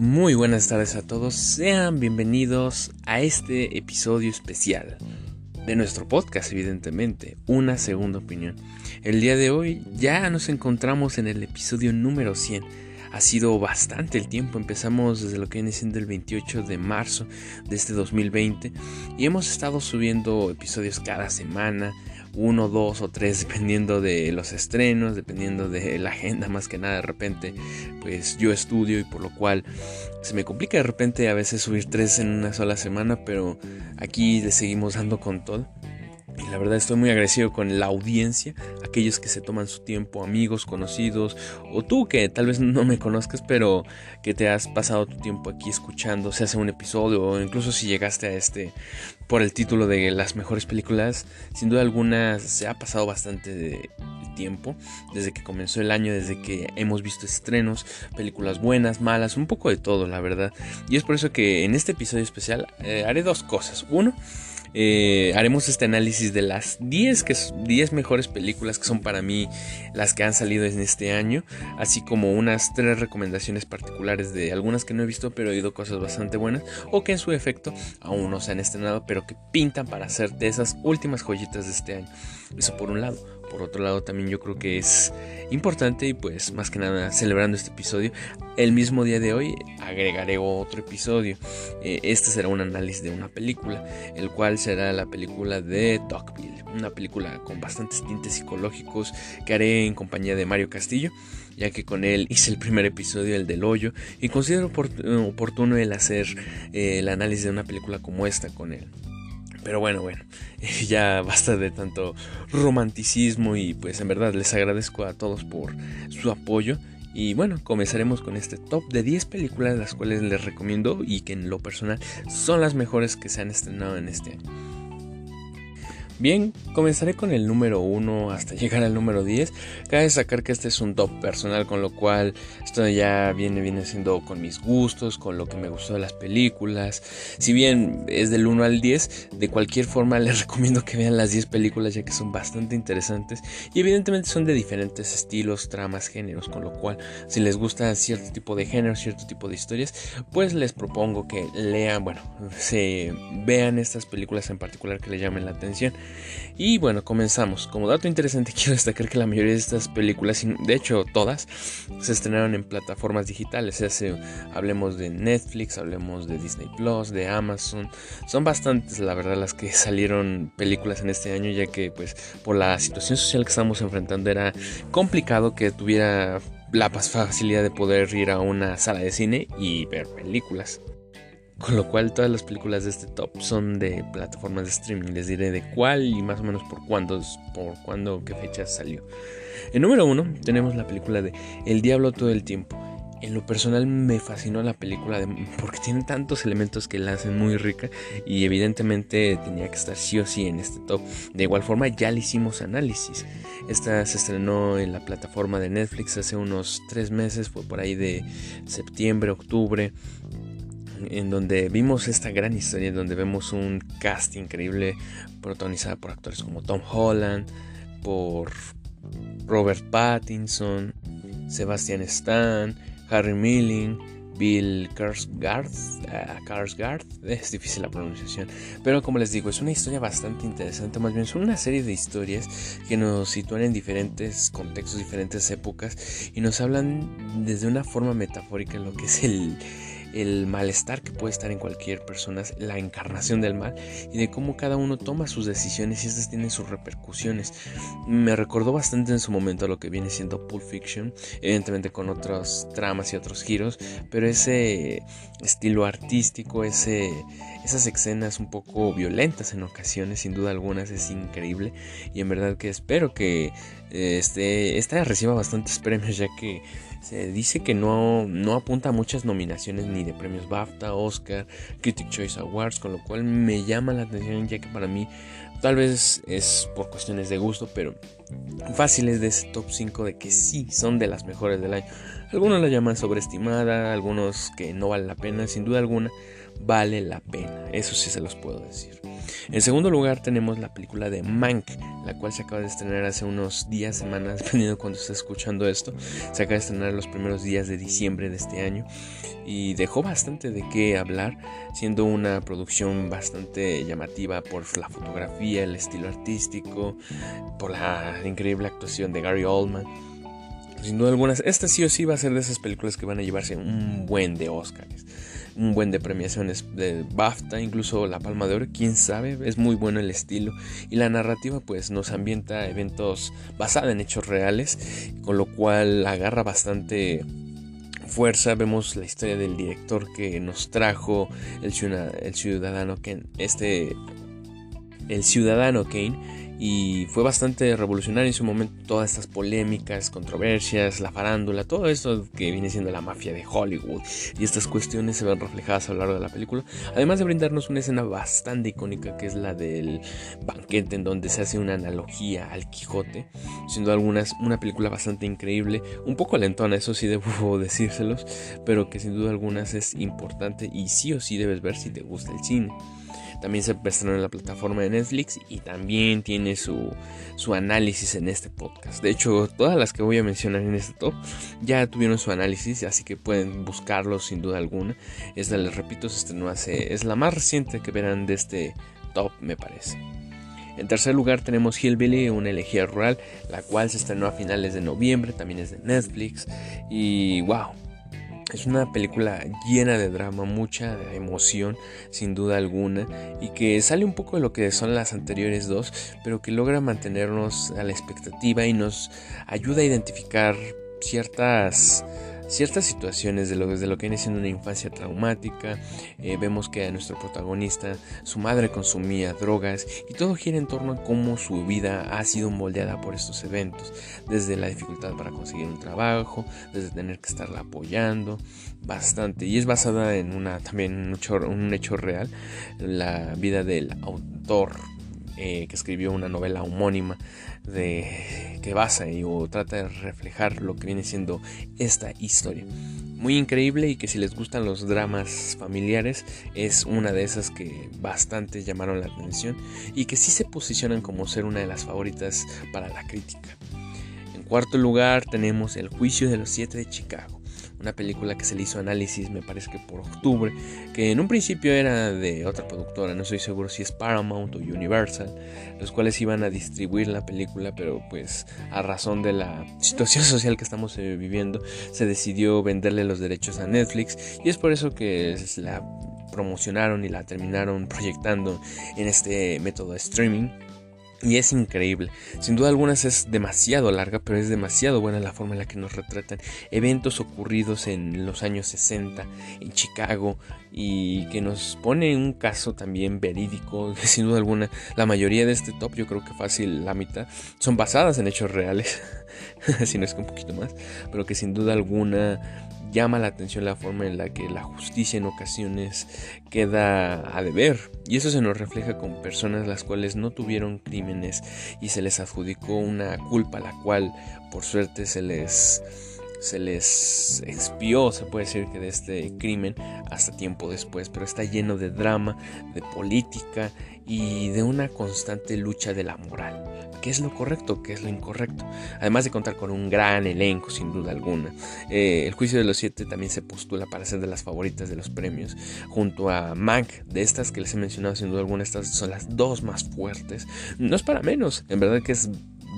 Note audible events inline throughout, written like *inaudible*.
Muy buenas tardes a todos, sean bienvenidos a este episodio especial de nuestro podcast, evidentemente, una segunda opinión. El día de hoy ya nos encontramos en el episodio número 100. Ha sido bastante el tiempo, empezamos desde lo que viene siendo el 28 de marzo de este 2020 y hemos estado subiendo episodios cada semana, uno, dos o tres, dependiendo de los estrenos, dependiendo de la agenda, más que nada de repente, pues yo estudio y por lo cual se me complica de repente a veces subir tres en una sola semana, pero aquí le seguimos dando con todo. Y la verdad estoy muy agradecido con la audiencia, aquellos que se toman su tiempo, amigos, conocidos, o tú que tal vez no me conozcas, pero que te has pasado tu tiempo aquí escuchando, se hace un episodio, o incluso si llegaste a este por el título de las mejores películas, sin duda alguna se ha pasado bastante de tiempo, desde que comenzó el año, desde que hemos visto estrenos, películas buenas, malas, un poco de todo, la verdad. Y es por eso que en este episodio especial eh, haré dos cosas. Uno, eh, haremos este análisis de las 10, que, 10 mejores películas que son para mí las que han salido en este año, así como unas tres recomendaciones particulares de algunas que no he visto pero he oído cosas bastante buenas o que en su efecto aún no se han estrenado pero que pintan para ser de esas últimas joyitas de este año. Eso por un lado. Por otro lado, también yo creo que es importante y pues más que nada celebrando este episodio, el mismo día de hoy agregaré otro episodio. Eh, este será un análisis de una película, el cual será la película de Dogville, una película con bastantes tintes psicológicos que haré en compañía de Mario Castillo ya que con él hice el primer episodio, el del hoyo, y considero oportuno el hacer eh, el análisis de una película como esta con él. Pero bueno, bueno, *laughs* ya basta de tanto romanticismo y pues en verdad les agradezco a todos por su apoyo. Y bueno, comenzaremos con este top de 10 películas las cuales les recomiendo y que en lo personal son las mejores que se han estrenado en este año. Bien, comenzaré con el número 1 hasta *laughs* llegar al número 10. Cabe destacar que este es un top personal, con lo cual esto ya viene, siendo con mis gustos, con lo que me gustó de las películas. Si bien es del 1 al 10, de cualquier forma *laughs* les recomiendo que vean las 10 películas ya que son bastante interesantes y evidentemente son de diferentes estilos, tramas, géneros, con lo cual si les gusta cierto tipo de género, cierto tipo de historias, pues les propongo que lean, bueno, se vean estas películas en particular que les llamen la atención. Y bueno, comenzamos. Como dato interesante, *laughs* quiero destacar que la mayoría de estas películas, de hecho todas, se estrenaron en plataformas digitales. hablemos de Netflix, hablemos de Disney Plus, de Amazon. Son bastantes, la verdad, las que salieron películas en este año, ya que, pues, por la situación social que estamos enfrentando, era complicado que tuviera la facilidad de poder ir a una sala de cine y ver películas. Con lo cual todas las películas de este top son de plataformas de streaming. Les diré de cuál y más o menos por cuándo, por cuándo, qué fecha salió. En número uno tenemos la película de El Diablo todo el tiempo. En lo personal me fascinó la película porque tiene tantos elementos que la hacen muy rica y evidentemente tenía que estar sí o sí en este top. De igual forma ya le hicimos análisis. Esta se estrenó en la plataforma de Netflix hace unos tres meses, fue por ahí de septiembre, octubre en donde vimos esta gran historia, en donde vemos un cast increíble protagonizado por actores como Tom Holland, por Robert Pattinson, Sebastian Stan, Harry Milling, Bill Karsgaard, uh, *laughs* es difícil la pronunciación, pero como les digo, es una historia bastante interesante, más bien son una serie de historias que nos sitúan en diferentes contextos, diferentes épocas y nos hablan desde una forma metafórica en lo que es el, el malestar que puede estar en cualquier persona, la encarnación del mal y de cómo cada uno toma sus decisiones y estas tienen sus repercusiones. Me recordó bastante en su momento a lo que viene siendo Pulp Fiction, evidentemente con otras tramas y otros giros, pero ese estilo artístico, ese, esas escenas un poco violentas en ocasiones, sin duda algunas, es increíble y en verdad que espero que este, esta reciba bastantes *laughs* premios ya que se dice que no, no apunta a muchas nominaciones ni de premios BAFTA, Oscar, Critic Choice Awards, con lo cual me llama la atención ya que para mí tal vez es por cuestiones de gusto, pero fáciles de ese top 5 de que sí son de las mejores del año. Algunos la llaman sobreestimada, algunos que no vale la pena, sin duda alguna vale la pena, eso sí se los puedo decir. En segundo lugar tenemos la película de Mank la cual se acaba de estrenar hace unos días, semanas, *laughs* dependiendo de cuando esté escuchando esto. Se acaba de estrenar los primeros días de diciembre de este año y dejó bastante de qué hablar, siendo una producción bastante llamativa por la fotografía, el estilo artístico, por la increíble actuación de Gary Oldman. Sin duda alguna, esta sí o sí va a ser de esas películas que van a llevarse un buen de Oscars un buen de premiaciones de BAFTA, incluso la Palma de Oro, quién sabe, es muy bueno el estilo. Y la narrativa pues nos ambienta eventos basados en hechos reales, con lo cual agarra bastante fuerza, vemos la historia del director que nos trajo el ciudadano Kane, este el ciudadano Kane y fue bastante revolucionario en su momento todas estas polémicas, controversias, la farándula, todo eso que viene siendo la mafia de Hollywood y estas cuestiones se ven reflejadas a lo largo de la película, además de brindarnos una escena bastante icónica que es la del banquete en donde se hace una analogía al Quijote, siendo algunas una película bastante increíble, un poco lentona, eso sí debo *laughs* decírselos, pero que sin duda algunas es importante y sí o sí debes ver si te gusta el cine. También se estrenó en la plataforma de Netflix y también tiene su, su análisis en este podcast. De hecho, todas las que voy a mencionar en este top ya tuvieron su análisis, así que pueden buscarlo sin duda alguna. Esta, les repito, se estrenó hace. Es la más reciente que verán de este top, me parece. En tercer lugar tenemos Hillbilly, una elegía rural, la cual se estrenó a finales de noviembre, también es de Netflix. Y wow, es una película llena de drama, mucha emoción, sin duda alguna, y que sale un poco de lo que son las anteriores dos, pero que logra mantenernos a la expectativa y nos ayuda a identificar ciertas ciertas situaciones de lo, de lo que viene siendo una infancia traumática. Eh, vemos que a nuestro protagonista, su madre consumía drogas y todo gira en torno a cómo su vida ha sido moldeada por estos eventos. Desde la dificultad para conseguir un trabajo, desde tener que estarla apoyando bastante. Y es basada en una también un hecho, un hecho real, la vida del autor eh, que escribió una novela homónima de, que basa y o trata de reflejar lo que viene siendo esta historia. Muy increíble y que si les gustan los dramas familiares es una de esas que bastante llamaron la atención y que sí se posicionan como ser una de las favoritas para la crítica. En cuarto lugar tenemos El juicio de los siete de Chicago una película que se le hizo análisis, me parece que por octubre, que en un principio era de otra productora, no estoy seguro si es Paramount o Universal, los cuales iban a distribuir la película, pero pues a razón de la *laughs* situación social que estamos eh, viviendo, se decidió venderle los derechos a Netflix y es por eso que la promocionaron y la terminaron proyectando en este método de streaming y es increíble. Sin duda algunas es demasiado larga, pero es demasiado buena la forma en la que nos retratan eventos ocurridos en los años 60 en Chicago y que nos pone un caso también verídico. *laughs* Sin duda alguna, la mayoría de este top, yo creo que fácil la mitad, son basadas en hechos reales, *laughs* si no es que un poquito más, pero que sin duda alguna llama la atención la forma en la que la justicia en ocasiones queda a deber. Y eso se nos refleja con personas las cuales no tuvieron crímenes y se les adjudicó una culpa la cual por suerte se les se les expió, se puede decir que de este crimen hasta tiempo después, pero está lleno de drama, de política y de una constante lucha de la moral. ¿Qué es lo correcto? ¿Qué es lo incorrecto? Además de contar con un gran elenco, sin duda alguna. Eh, el Juicio de los Siete también se postula para ser de las favoritas de los premios, junto a Mank, de estas que les he mencionado, sin duda alguna, estas son las dos más fuertes. No es para menos, en verdad que es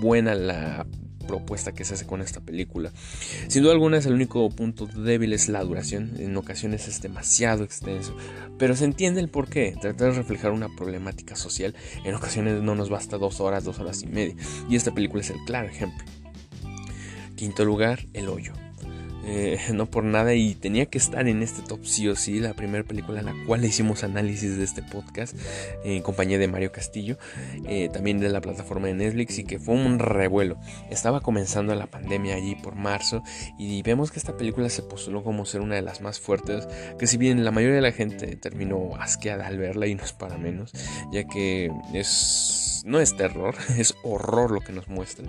buena la propuesta que se hace con esta película. Sin duda alguna es el único punto débil es la duración, en ocasiones es demasiado extenso, pero se entiende el por qué, tratar de reflejar una problemática social, en ocasiones no nos basta dos horas, dos horas y media, y esta película es el claro ejemplo. Quinto lugar, El Hoyo. Eh, *laughs* no por nada y tenía que estar en este top sí o sí, la primera película en la cual hicimos análisis de este podcast en compañía de Mario Castillo, eh, también de la plataforma de Netflix y que fue un revuelo. Estaba comenzando la pandemia allí por marzo y vemos que esta película se postuló como ser una de las más fuertes, que si bien la mayoría de la gente terminó asqueada al verla y no es para menos, ya que es no es terror, *laughs* es horror lo que nos muestra.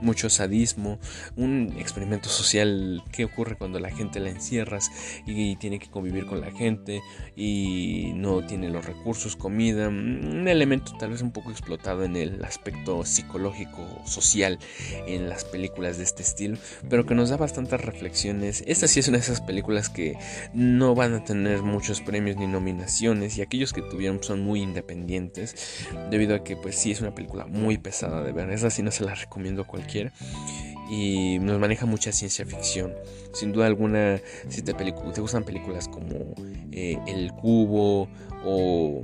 Mucho sadismo, un experimento social que ocurre cuando la gente la encierras y tiene que convivir con la gente y no tiene los recursos, comida, un elemento tal vez un poco explotado en el aspecto psicológico, social en las películas de este estilo, pero que nos da bastantes reflexiones. Esta sí es una de esas películas que no van a tener muchos premios ni nominaciones y aquellos que tuvieron son muy independientes debido a que pues sí es una película muy pesada de ver. Esa sí no se la recomiendo a cualquiera y nos maneja mucha ciencia ficción. Sin duda alguna, si te, te gustan películas como eh, El Cubo o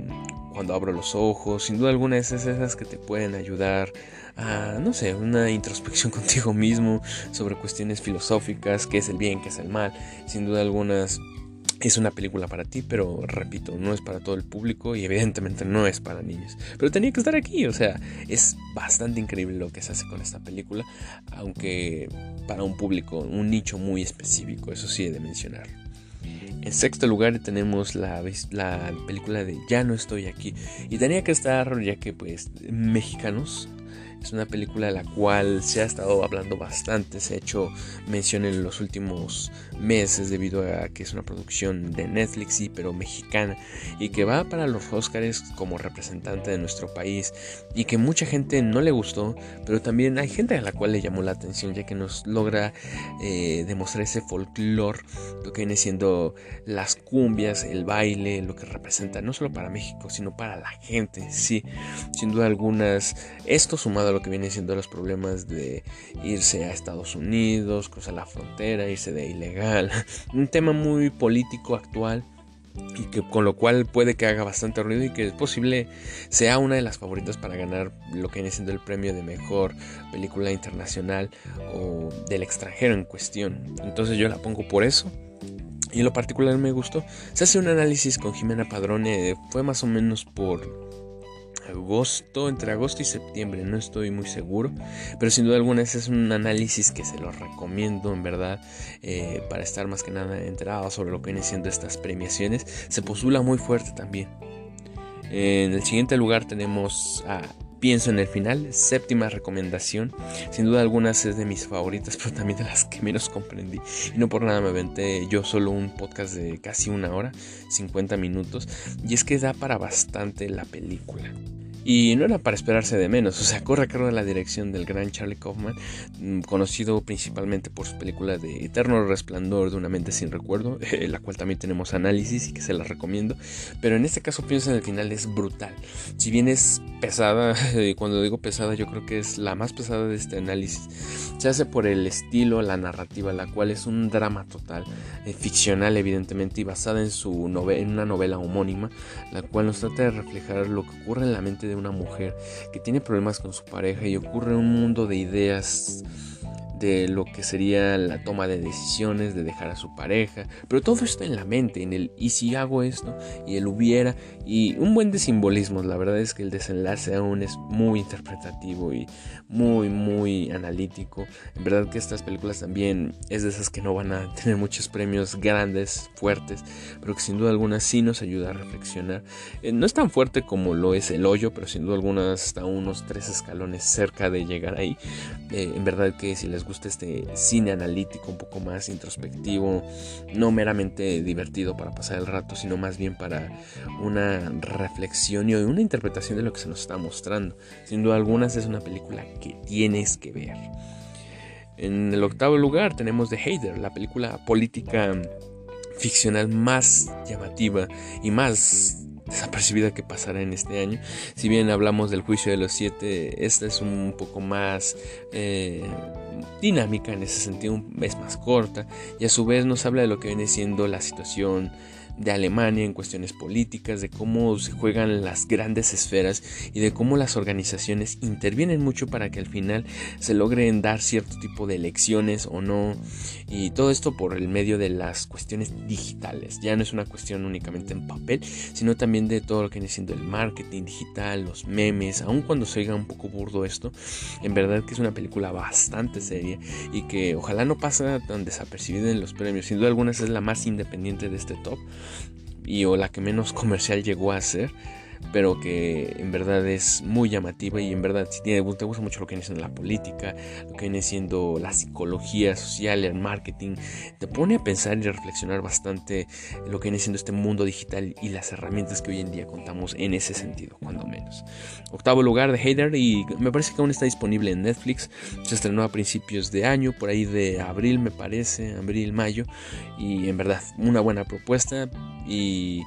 Cuando abro los ojos, sin duda alguna es esas que te pueden ayudar a, no sé, una introspección *laughs* contigo mismo sobre cuestiones filosóficas, qué es el bien, qué es el mal. Sin duda algunas es una película para ti, pero repito, no es para todo el público y evidentemente no es para niños. Pero tenía que estar aquí, o sea, es bastante increíble lo que se hace con esta película, aunque para un público, un nicho muy específico, eso sí he de mencionar. En sexto lugar tenemos la, la película de Ya no estoy aquí. Y tenía que estar ya que pues mexicanos es una película de la cual se ha estado hablando bastante, se ha hecho mención en los últimos meses debido a que es una producción de Netflix, y pero mexicana, y que va para los Oscars como representante de nuestro país, y que mucha gente no le gustó, pero también hay gente a la cual le llamó la atención, ya que nos logra eh, demostrar ese folclore, lo que viene siendo las cumbias, el baile, lo que representa no solo para México, sino para la gente, sí, sin duda algunas, esto sumado lo que viene siendo los problemas de irse a Estados Unidos, cruzar la frontera, irse de ilegal. *laughs* Un tema muy político actual y que con lo cual puede que haga bastante ruido y que es posible sea una de las favoritas para ganar lo que viene siendo el premio de mejor película internacional o del extranjero en cuestión. Entonces yo la pongo por eso. Y en lo particular me gustó. Se hace un análisis con Jimena Padrone, fue más o menos por agosto, entre agosto y septiembre, no estoy muy seguro, pero sin duda alguna ese es un análisis que se lo recomiendo en verdad eh, para estar más que nada enterado sobre lo que vienen siendo estas premiaciones. Se postula muy fuerte también. En el siguiente lugar tenemos a Pienso en el final, séptima recomendación. Sin duda alguna es de mis favoritas, *laughs* pero también de las que menos comprendí. Y no por nada me aventé yo solo un podcast de casi una hora, 50 minutos. Y es que da para bastante la película. Y no era para esperarse de menos, o sea, corre a cargo de la dirección del gran Charlie Kaufman, mm, conocido principalmente por su película de Eterno Resplandor de una mente sin recuerdo, *laughs* la cual también tenemos análisis y que se la recomiendo, pero en este caso pienso en el final es brutal. Si bien es pesada, *laughs* y cuando digo pesada yo creo que es la más pesada de este análisis, se hace por el estilo, la narrativa, la cual es un drama total, eh, ficcional evidentemente y basada en, su en una novela homónima, la cual nos trata de reflejar lo que ocurre en la mente de una mujer que tiene problemas con su pareja y ocurre un mundo de ideas de lo que sería la toma de decisiones, de dejar a su pareja, pero todo está en la mente, en el y si hago esto, y el hubiera, y un buen de simbolismos, la verdad es que el desenlace aún es muy interpretativo y muy, muy analítico, en verdad que estas películas también es de esas que no van a *laughs* tener muchos premios grandes, fuertes, pero que sin duda alguna sí nos ayuda a reflexionar, eh, no es tan fuerte como lo es el hoyo, pero sin duda alguna está unos tres escalones cerca de llegar ahí, eh, en verdad que si les gusta este cine analítico un poco más introspectivo, no meramente divertido para pasar el rato, sino más bien para una reflexión y una interpretación de lo que se nos está mostrando. Sin duda alguna es una película que tienes que ver. En el octavo lugar tenemos The Hater, la película política ficcional más llamativa y más desapercibida que pasará en este año. Si bien hablamos del juicio de los siete, esta es un poco más eh, dinámica en ese sentido, es más corta y a su vez nos habla de lo que viene siendo la situación de Alemania en cuestiones políticas, de cómo se juegan las grandes esferas y de cómo las organizaciones intervienen mucho para que al final se logren dar cierto tipo de elecciones o no. Y todo esto por el medio de las cuestiones digitales. Ya no es una cuestión únicamente en papel, sino también de todo lo que viene siendo el marketing digital, los memes, aun cuando se oiga un poco burdo esto, en verdad que es una película bastante seria y que ojalá no pase tan desapercibida en los premios. Sin duda algunas es la más independiente de este top y o la que menos comercial llegó a ser. Pero que en verdad es muy llamativa y en verdad si te gusta mucho lo que viene siendo la política, lo que viene siendo la psicología social, el marketing, te pone a pensar y a reflexionar bastante lo que viene siendo este mundo digital y las herramientas que hoy en día contamos en ese sentido, cuando menos. Octavo lugar de Hater y me parece que aún está disponible en Netflix, se estrenó a principios de año, por ahí de abril me parece, abril, mayo, y en verdad una buena propuesta y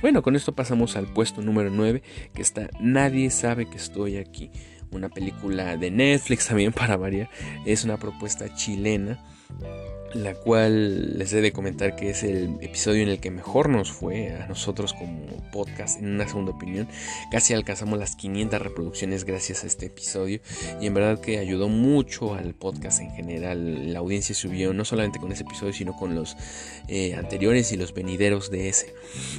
bueno, con esto pasamos al puesto número 9, que está Nadie sabe que estoy aquí. Una película de Netflix también *laughs* para variar. Es una propuesta chilena la cual les he de comentar que es el episodio en el que mejor nos fue a nosotros como podcast en una segunda opinión. Casi alcanzamos las 500 reproducciones gracias a este episodio y en verdad que ayudó mucho al podcast en general. La audiencia subió no solamente con ese episodio sino con los eh, anteriores y los venideros de ese,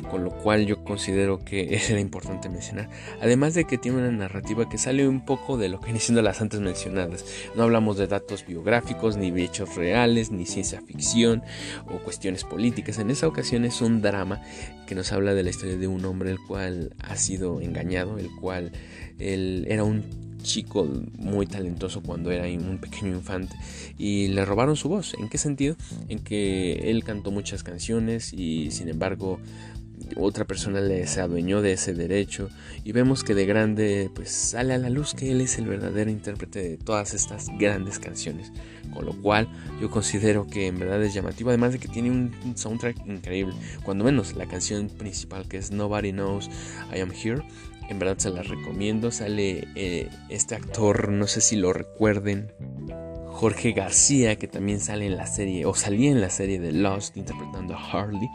con lo cual yo considero que *laughs* era importante mencionar. Además de que tiene una narrativa que sale un poco de lo que viene siendo las antes mencionadas. No hablamos de datos biográficos ni hechos reales ni ciencia ficción o cuestiones políticas. En esa ocasión es un drama que nos habla de la historia de un hombre el cual ha sido engañado, el cual él era un chico muy talentoso cuando era un pequeño infante y le robaron su voz. ¿En qué sentido? En que él cantó muchas canciones y sin embargo otra persona le se adueñó de ese derecho y vemos que de grande pues sale a la luz que él es el verdadero intérprete de todas estas grandes canciones. Con lo cual yo considero que en verdad es llamativo además de que tiene un soundtrack increíble. Cuando menos la canción principal que es Nobody Knows I Am Here en verdad se la recomiendo. Sale eh, este actor no sé si lo recuerden Jorge García, que también sale en la serie, o salía en la serie de Lost interpretando a Harley,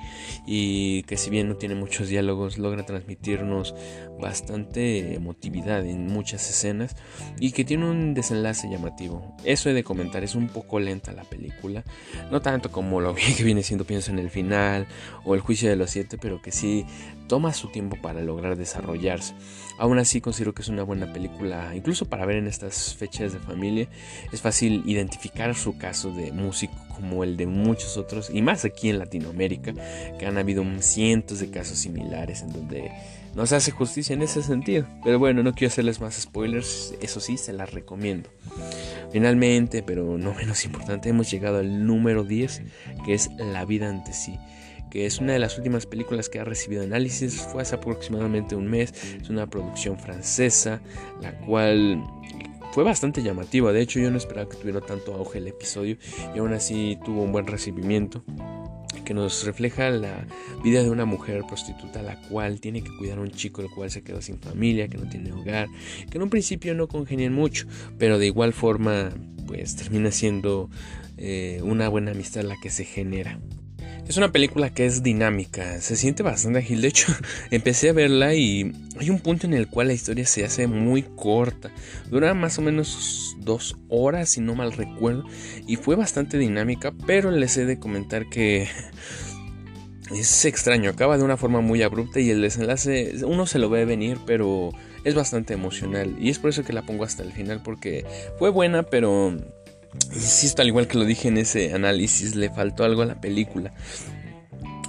y que si bien no tiene muchos diálogos, logra transmitirnos bastante emotividad en muchas escenas, y que tiene un desenlace llamativo. Eso he de comentar, es un poco lenta la película, no tanto como lo *laughs* que viene siendo, pienso en el final, o el juicio de los siete, pero que sí toma su tiempo para lograr desarrollarse. Aún así considero que es una buena película, incluso para ver en estas fechas de familia. Es fácil identificar su caso de músico como el de muchos otros, y más aquí en Latinoamérica, que han habido cientos de casos similares en donde no hace justicia en ese sentido. Pero bueno, no quiero hacerles más spoilers, eso sí, se las recomiendo. Finalmente, pero no menos importante, hemos llegado al número 10, que es La vida ante sí que es una de las últimas películas que ha recibido análisis, fue hace aproximadamente un mes, es una producción francesa, la cual fue bastante llamativa, de hecho yo no esperaba que tuviera tanto auge el episodio y aún así tuvo un buen recibimiento que nos refleja la vida de una mujer prostituta la cual tiene que cuidar a un chico el cual se quedó sin familia, que no tiene hogar, que en un principio no congenian mucho, pero de igual forma pues termina siendo eh, una buena amistad la que se genera. Es una película que es dinámica, se siente bastante ágil. De hecho, *laughs* empecé a verla y hay un punto en el cual la historia se hace muy corta. Dura más o menos dos horas, si no mal recuerdo, y fue bastante dinámica, pero les he de comentar que *laughs* es extraño, acaba de una forma muy abrupta y el desenlace uno se lo ve venir, pero es bastante emocional. Y es por eso que la pongo hasta el final, porque fue buena, pero Insisto, al igual que lo dije en ese análisis, le faltó algo a la película.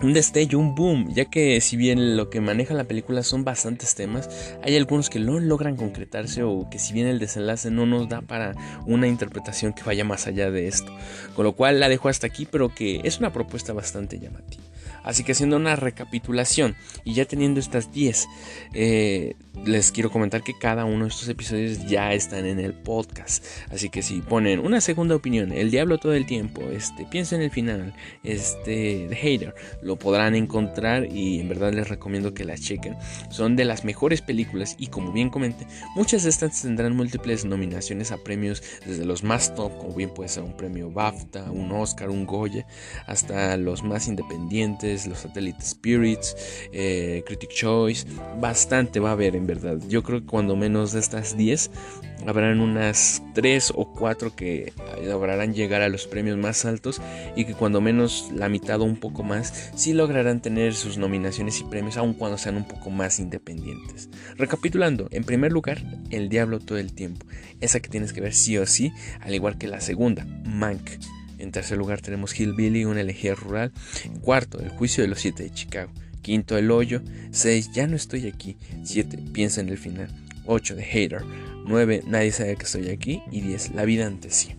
Un destello, un boom, ya que si bien lo que maneja la película son bastantes temas, hay algunos que no logran concretarse o que si bien el desenlace no nos da para una interpretación que vaya más allá de esto. Con lo cual la dejo hasta aquí, pero que es una propuesta bastante llamativa. Así que haciendo una recapitulación y ya teniendo estas 10, eh, les quiero comentar que cada uno de estos episodios ya están en el podcast. Así que si ponen una segunda opinión, el diablo todo el tiempo, este, piensa en el final, este, The Hater, lo podrán encontrar y en verdad les recomiendo que las chequen. Son de las mejores películas y como bien comenté, muchas de estas tendrán múltiples nominaciones a premios desde los más top, como bien puede ser un premio BAFTA, un Oscar, un Goya, hasta los más independientes, los Satellite Spirits, eh, Critic Choice, bastante va a haber en verdad. Yo creo que cuando menos de estas 10 habrán unas 3 o 4 que lograrán llegar a los premios más altos y que cuando menos la mitad o un poco más sí lograrán tener sus nominaciones y premios aun cuando sean un poco más independientes. Recapitulando, en primer lugar, El Diablo todo el tiempo, esa que tienes que ver sí o sí, al igual que la segunda, Mank. En tercer lugar tenemos Hillbilly, una elegía rural. En cuarto, El juicio de los siete de Chicago. Quinto, El Hoyo. 6, Ya no estoy aquí. 7, Piensa en el final. 8, The Hater. 9, Nadie sabe que estoy aquí. Y 10, La vida ante sí.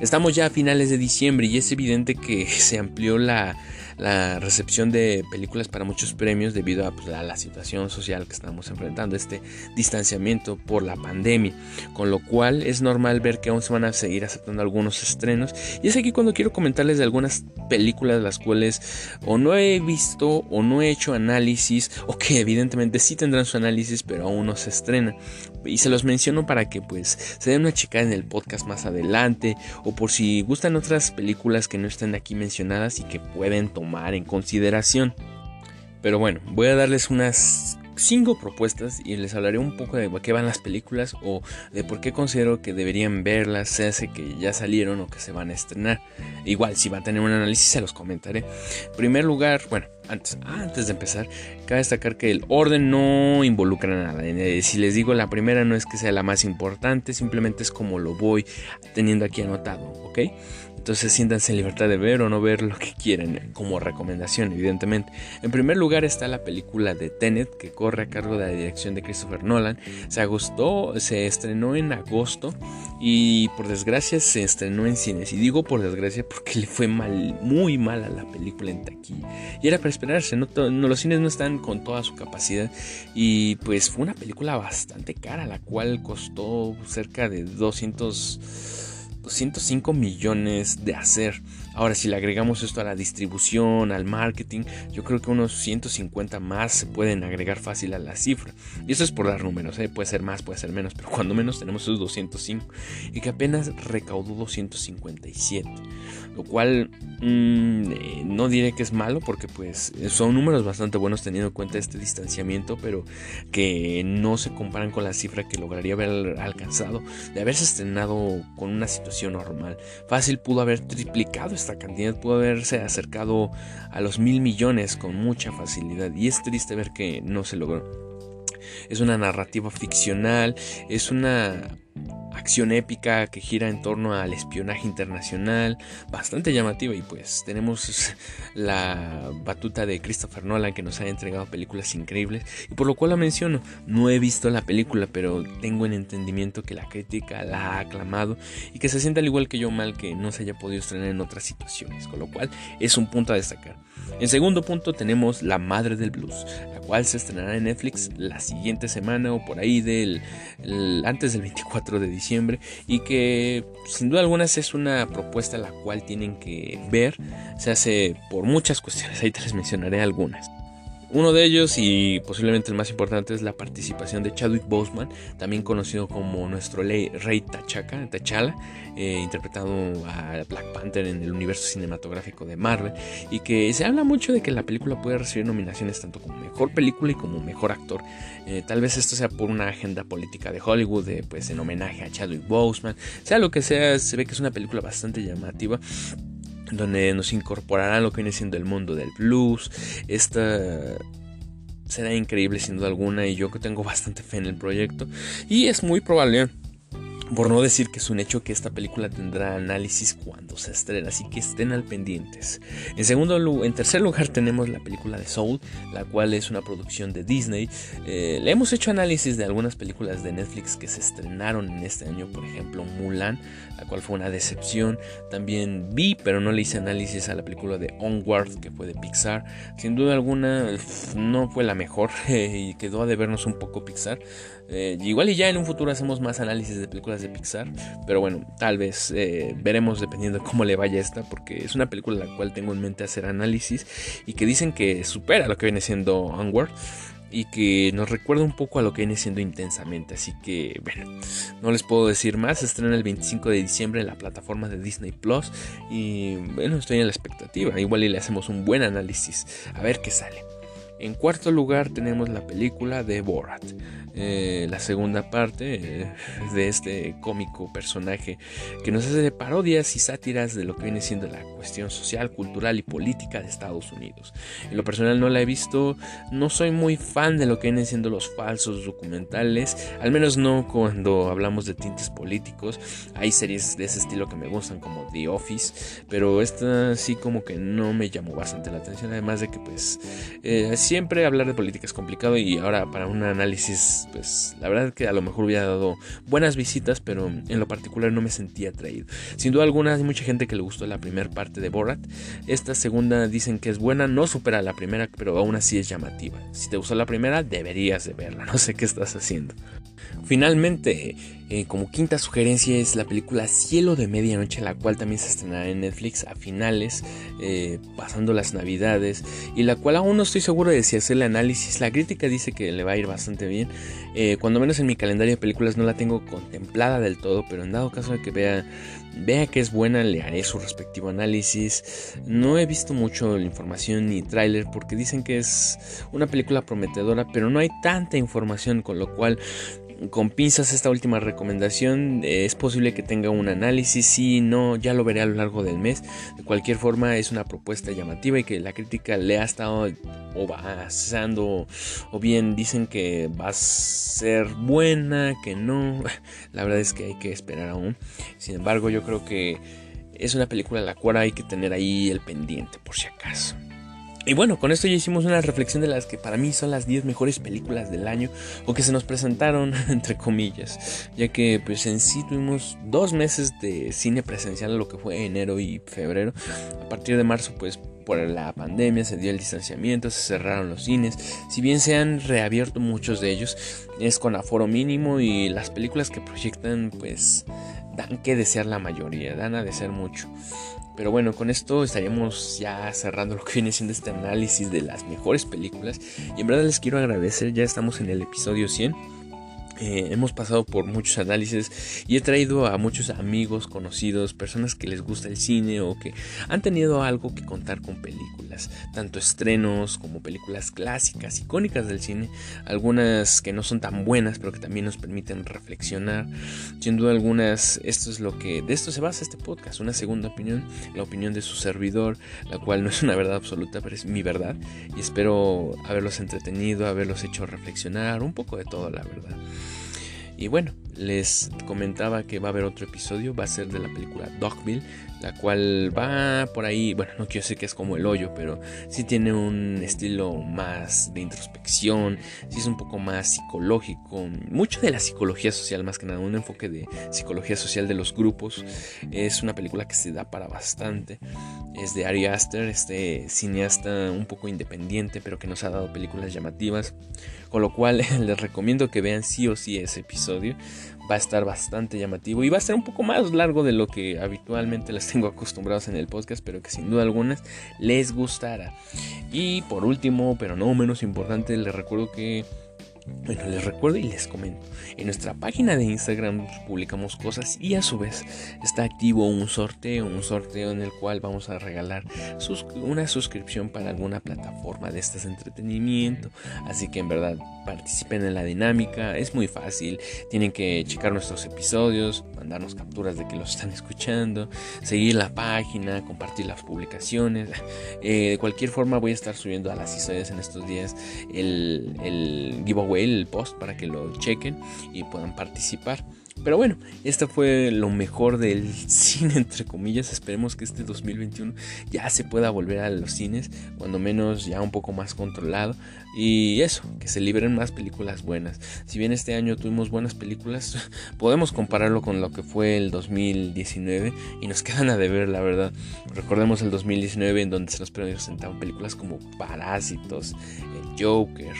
Estamos ya a finales de diciembre y es evidente que *laughs* se amplió la, la recepción de películas para muchos premios debido pues, a, la situación social que estamos enfrentando, este distanciamiento por la pandemia, con lo cual es normal ver que aún se van a seguir aceptando algunos estrenos. Y es aquí cuando quiero comentarles de algunas películas las cuales o no he visto o no he hecho análisis o que evidentemente sí tendrán su análisis pero aún no se estrena. Y se los menciono para que pues se den una chica en el podcast más adelante o por si gustan otras películas que no están aquí mencionadas y que pueden tomar en consideración. Pero bueno, voy a darles unas cinco propuestas y les hablaré un poco de qué van las películas o de por qué considero que deberían verlas, se hace que ya salieron o que se van a estrenar. Igual, si va a tener un análisis, se los comentaré. En primer lugar, bueno, antes, antes de empezar, cabe destacar que el orden no involucra nada. Eh, si les digo la primera no es que sea la más importante, simplemente es como lo voy teniendo aquí anotado, ¿ok? Entonces siéntanse en libertad de ver o no ver lo que quieren, como recomendación, evidentemente. En primer lugar está la película de Tenet, que corre a cargo de la dirección de Christopher Nolan. Se agostó, se estrenó en agosto y por desgracia se estrenó en cines. Y digo por desgracia porque le fue mal, muy mal a la película en taquilla. Y era para esperarse, no, los cines no están con toda su capacidad. Y pues fue una película bastante cara, la cual costó cerca de 200 205 millones de hacer. Ahora, si le agregamos esto a la distribución, al marketing, yo creo que unos 150 más se pueden agregar fácil a la cifra. Y eso es por dar números, ¿eh? puede ser más, puede ser menos, pero cuando menos tenemos esos 205 y que apenas recaudó 257. Lo cual mm, eh, no diré que es malo porque pues son números bastante buenos teniendo en cuenta este distanciamiento, pero que no se comparan con la cifra que lograría haber alcanzado de haberse estrenado con una situación normal. Fácil pudo haber triplicado esta cantidad pudo haberse acercado a los mil millones con mucha facilidad y es triste ver que no se logró. Es una narrativa ficcional, es una acción épica que gira en torno al espionaje internacional, bastante llamativa y pues tenemos *laughs* la batuta de Christopher Nolan que nos ha entregado películas increíbles y por lo cual la menciono. No he visto la película, pero tengo en entendimiento que la crítica la ha aclamado y que se siente al igual que yo mal que no se haya podido estrenar en otras situaciones, con lo cual es un punto a destacar. En segundo punto tenemos La Madre del Blues, la cual se estrenará en Netflix la siguiente semana o por ahí del antes del 24 de diciembre y que sin duda alguna es una propuesta la cual tienen que ver. Se hace por muchas cuestiones, ahí te les mencionaré algunas. Uno de ellos y posiblemente el más importante es la participación de Chadwick Boseman, también conocido como nuestro rey T'Chaka, eh, interpretado a Black Panther en el universo cinematográfico de Marvel, y que se habla mucho de que la película puede recibir nominaciones tanto como mejor película y como mejor actor. Eh, tal vez esto sea por una agenda política de Hollywood, pues en homenaje a Chadwick Boseman, sea lo que sea, se ve que es una película bastante llamativa donde nos incorporará lo que viene siendo el mundo del blues. Esta será increíble sin duda alguna y yo que tengo bastante fe en el proyecto y es muy probable por no decir que es un hecho que esta película tendrá análisis cuando se estrena, así que estén al pendientes. En segundo en tercer lugar tenemos la película de Soul, la cual es una producción de Disney. Eh, le hemos hecho análisis de algunas películas de Netflix que se estrenaron en este año, por ejemplo Mulan, la cual fue una decepción. También vi, pero no le hice análisis a la película de Onward, que fue de Pixar. Sin duda alguna no fue la mejor *laughs* y quedó a debernos un poco Pixar. Eh, igual y ya en un futuro hacemos más análisis de películas de Pixar, pero bueno, tal vez eh, veremos dependiendo de cómo le vaya esta, porque es una película la cual tengo en mente hacer análisis y que dicen que supera lo que viene siendo Onward y que nos recuerda un poco a lo que viene siendo intensamente. Así que, bueno, no les puedo decir más. Estrena el 25 de diciembre en la plataforma de Disney Plus. Y bueno, estoy en la expectativa. Igual y le hacemos un buen análisis. A ver qué sale. En cuarto lugar tenemos la película de Borat. Eh, la segunda parte eh, de este cómico personaje que nos hace parodias y sátiras de lo que viene siendo la cuestión social, cultural y política de Estados Unidos. En lo personal no la he visto, no soy muy fan de lo que vienen siendo los falsos documentales, al menos no cuando hablamos de tintes políticos. Hay series de ese estilo que me gustan como The Office, pero esta sí como que no me llamó bastante la atención, además de que pues eh, siempre hablar de política es complicado y ahora para un análisis pues la verdad que a lo mejor hubiera dado buenas visitas, pero en lo particular no me sentía atraído. Sin duda alguna hay mucha gente que le gustó la primera parte de Borat. Esta segunda dicen que es buena, no supera la primera, pero aún así es llamativa. Si te gustó la primera, deberías de verla, *laughs* no sé qué estás haciendo. Finalmente, eh, como quinta sugerencia es la película Cielo de Medianoche, la cual también se estrenará en Netflix a finales, eh, pasando las navidades, y la cual aún no estoy seguro de si hacer el análisis. La crítica dice que le va a ir bastante bien, eh, cuando menos en mi calendario de películas no la tengo contemplada del todo, pero en dado caso de que vea, vea que es buena, le haré su respectivo análisis. No he visto mucho la información ni tráiler porque dicen que es una película prometedora, pero no hay tanta información, con lo cual con pinzas esta última recomendación. Es posible que tenga un análisis, si no, ya lo veré a lo largo del mes. De cualquier forma, es una propuesta llamativa y que la crítica le ha estado o basando, o bien dicen que va a ser buena, que no. *laughs* La verdad es que hay que esperar aún. Sin embargo, yo creo que es una película la cual hay que tener ahí el pendiente, por si acaso. Y bueno, con esto ya hicimos una reflexión de las que para mí son las 10 mejores películas del año o que se nos presentaron *laughs* entre comillas, ya que pues en sí tuvimos dos meses de cine presencial, lo que fue enero y febrero. A partir de marzo pues por la pandemia se dio el distanciamiento, se cerraron los cines, si bien se han reabierto muchos de ellos, es con aforo mínimo y las películas que proyectan pues dan que desear la mayoría, dan a desear mucho. Pero bueno, con esto estaríamos ya cerrando lo que viene siendo este análisis de las mejores películas. Y en verdad les quiero agradecer, ya estamos en el episodio 100. Eh, hemos pasado por muchos análisis y he traído a muchos amigos, conocidos, personas que les gusta el cine o que han tenido algo que contar con películas, tanto estrenos como películas clásicas, icónicas del cine, algunas que no son tan buenas pero que también nos permiten reflexionar. Sin duda algunas, esto es lo que de esto se basa este podcast, una segunda opinión, la opinión de su servidor, la cual no es una verdad absoluta, pero es mi verdad y espero haberlos entretenido, haberlos hecho reflexionar, un poco de todo, la verdad. Y bueno, les comentaba que va a haber otro episodio, va a ser de la película Dogville, la cual va por ahí, bueno, no quiero decir que es como el hoyo, pero sí tiene un estilo más de introspección, sí es un poco más psicológico, mucho de la psicología social más que nada, un enfoque de psicología social de los grupos, es una película que se da para bastante, es de Ari Aster, este cineasta un poco independiente, pero que nos ha dado películas llamativas, con lo cual *laughs* les recomiendo que vean sí o sí ese episodio, va a estar bastante llamativo y va a ser un poco más largo de lo que habitualmente les tengo acostumbrados en el podcast, pero que sin duda alguna les gustará. Y por último, pero no menos importante, les recuerdo que bueno, les recuerdo y les comento. En nuestra página de Instagram publicamos cosas y a su vez está activo un sorteo, un sorteo en el cual vamos a regalar una suscripción para alguna plataforma de este entretenimiento. Así que en verdad participen en la dinámica, es muy fácil. Tienen que checar nuestros episodios, mandarnos capturas de que los están escuchando, seguir la página, compartir las publicaciones. *laughs* Eh, de cualquier forma voy a estar subiendo a las historias en estos días el, el giveaway el post para que lo chequen y puedan participar. Pero bueno, esto fue lo mejor del *laughs* cine, entre comillas. Esperemos que este 2021 ya se pueda volver a los cines, cuando menos ya un poco más controlado. Y eso, que se liberen más películas buenas. Si bien este año tuvimos buenas películas, *laughs* podemos compararlo con lo que fue el 2019 y nos *laughs* quedan a deber, la verdad. Recordemos el 2019 en donde se nos presentaban películas como Parásitos, Joker.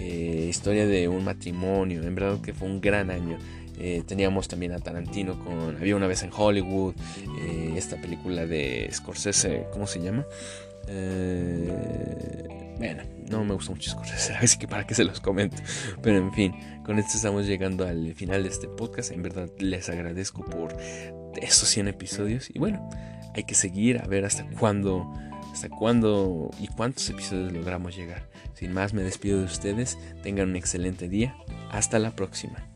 Eh, historia de un matrimonio, en verdad que fue un gran año. Eh, teníamos también a Tarantino con Había una vez en Hollywood, eh, esta película de Scorsese, ¿cómo se llama? bueno, no me gusta mucho Scorsese, *laughs* así que para qué se los comento. Pero en fin, con esto estamos llegando al final de este podcast. En verdad les agradezco por estos 100 episodios. Y bueno, hay que seguir a ver hasta cuándo hasta cuándo y cuántos episodios logramos llegar. Sin más, me despido de ustedes. Tengan un excelente día. Hasta la próxima.